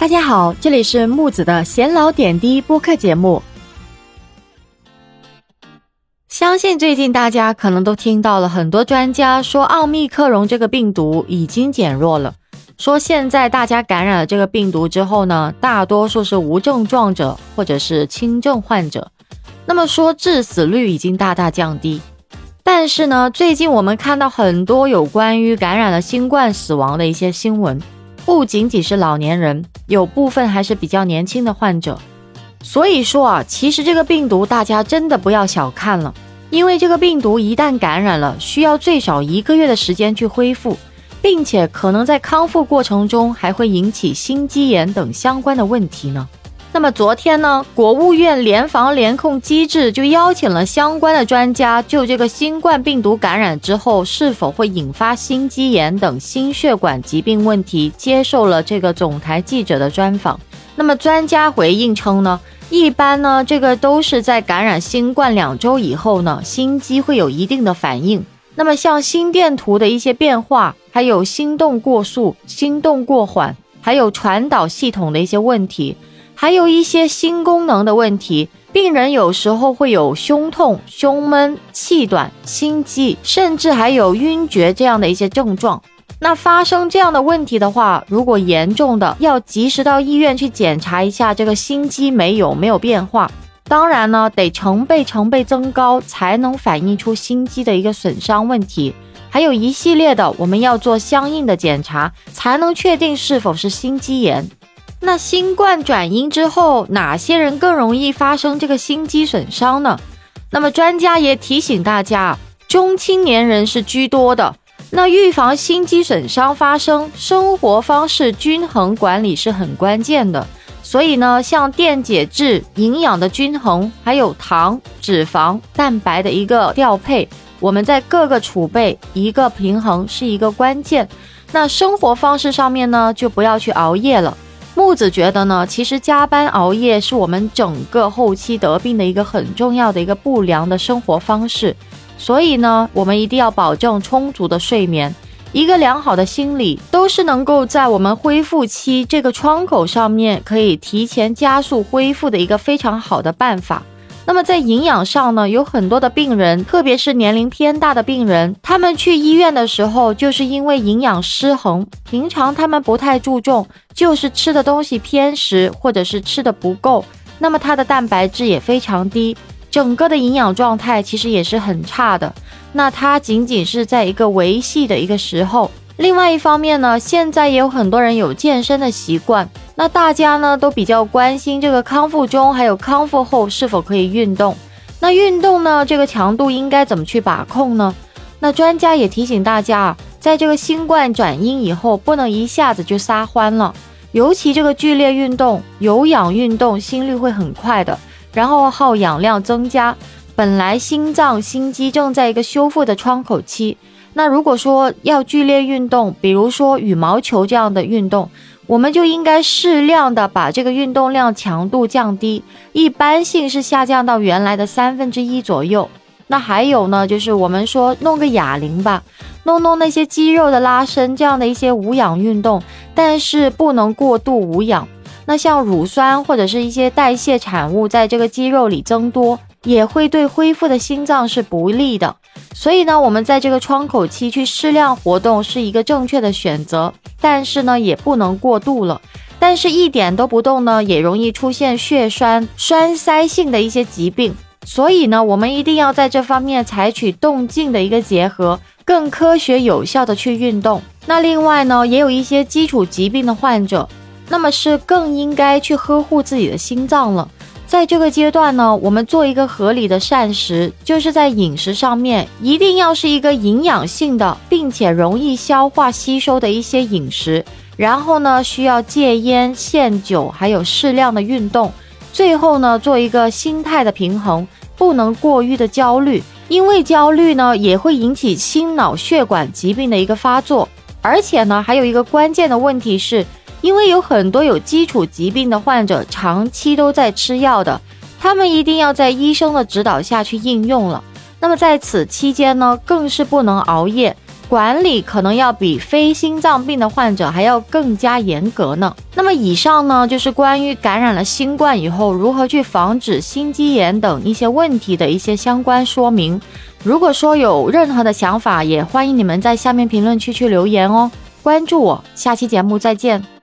大家好，这里是木子的闲聊点滴播客节目。相信最近大家可能都听到了很多专家说，奥密克戎这个病毒已经减弱了。说现在大家感染了这个病毒之后呢，大多数是无症状者或者是轻症患者。那么说致死率已经大大降低。但是呢，最近我们看到很多有关于感染了新冠死亡的一些新闻。不仅仅是老年人，有部分还是比较年轻的患者。所以说啊，其实这个病毒大家真的不要小看了，因为这个病毒一旦感染了，需要最少一个月的时间去恢复，并且可能在康复过程中还会引起心肌炎等相关的问题呢。那么昨天呢，国务院联防联控机制就邀请了相关的专家，就这个新冠病毒感染之后是否会引发心肌炎等心血管疾病问题，接受了这个总台记者的专访。那么专家回应称呢，一般呢，这个都是在感染新冠两周以后呢，心肌会有一定的反应。那么像心电图的一些变化，还有心动过速、心动过缓，还有传导系统的一些问题。还有一些心功能的问题，病人有时候会有胸痛、胸闷、气短、心悸，甚至还有晕厥这样的一些症状。那发生这样的问题的话，如果严重的，要及时到医院去检查一下这个心肌酶有没有变化。当然呢，得成倍成倍增高，才能反映出心肌的一个损伤问题。还有一系列的，我们要做相应的检查，才能确定是否是心肌炎。那新冠转阴之后，哪些人更容易发生这个心肌损伤呢？那么专家也提醒大家，中青年人是居多的。那预防心肌损伤发生，生活方式均衡管理是很关键的。所以呢，像电解质、营养的均衡，还有糖、脂肪、蛋白的一个调配，我们在各个储备一个平衡是一个关键。那生活方式上面呢，就不要去熬夜了。木子觉得呢，其实加班熬夜是我们整个后期得病的一个很重要的一个不良的生活方式，所以呢，我们一定要保证充足的睡眠，一个良好的心理，都是能够在我们恢复期这个窗口上面可以提前加速恢复的一个非常好的办法。那么在营养上呢，有很多的病人，特别是年龄偏大的病人，他们去医院的时候，就是因为营养失衡，平常他们不太注重，就是吃的东西偏食，或者是吃的不够，那么他的蛋白质也非常低，整个的营养状态其实也是很差的。那他仅仅是在一个维系的一个时候。另外一方面呢，现在也有很多人有健身的习惯，那大家呢都比较关心这个康复中还有康复后是否可以运动。那运动呢，这个强度应该怎么去把控呢？那专家也提醒大家啊，在这个新冠转阴以后，不能一下子就撒欢了，尤其这个剧烈运动、有氧运动，心率会很快的，然后耗氧量增加，本来心脏心肌正在一个修复的窗口期。那如果说要剧烈运动，比如说羽毛球这样的运动，我们就应该适量的把这个运动量强度降低，一般性是下降到原来的三分之一左右。那还有呢，就是我们说弄个哑铃吧，弄弄那些肌肉的拉伸这样的一些无氧运动，但是不能过度无氧。那像乳酸或者是一些代谢产物在这个肌肉里增多。也会对恢复的心脏是不利的，所以呢，我们在这个窗口期去适量活动是一个正确的选择，但是呢，也不能过度了。但是一点都不动呢，也容易出现血栓、栓塞性的一些疾病。所以呢，我们一定要在这方面采取动静的一个结合，更科学有效的去运动。那另外呢，也有一些基础疾病的患者，那么是更应该去呵护自己的心脏了。在这个阶段呢，我们做一个合理的膳食，就是在饮食上面一定要是一个营养性的，并且容易消化吸收的一些饮食。然后呢，需要戒烟限酒，还有适量的运动。最后呢，做一个心态的平衡，不能过于的焦虑，因为焦虑呢也会引起心脑血管疾病的一个发作。而且呢，还有一个关键的问题是。因为有很多有基础疾病的患者长期都在吃药的，他们一定要在医生的指导下去应用了。那么在此期间呢，更是不能熬夜，管理可能要比非心脏病的患者还要更加严格呢。那么以上呢，就是关于感染了新冠以后如何去防止心肌炎等一些问题的一些相关说明。如果说有任何的想法，也欢迎你们在下面评论区去留言哦。关注我，下期节目再见。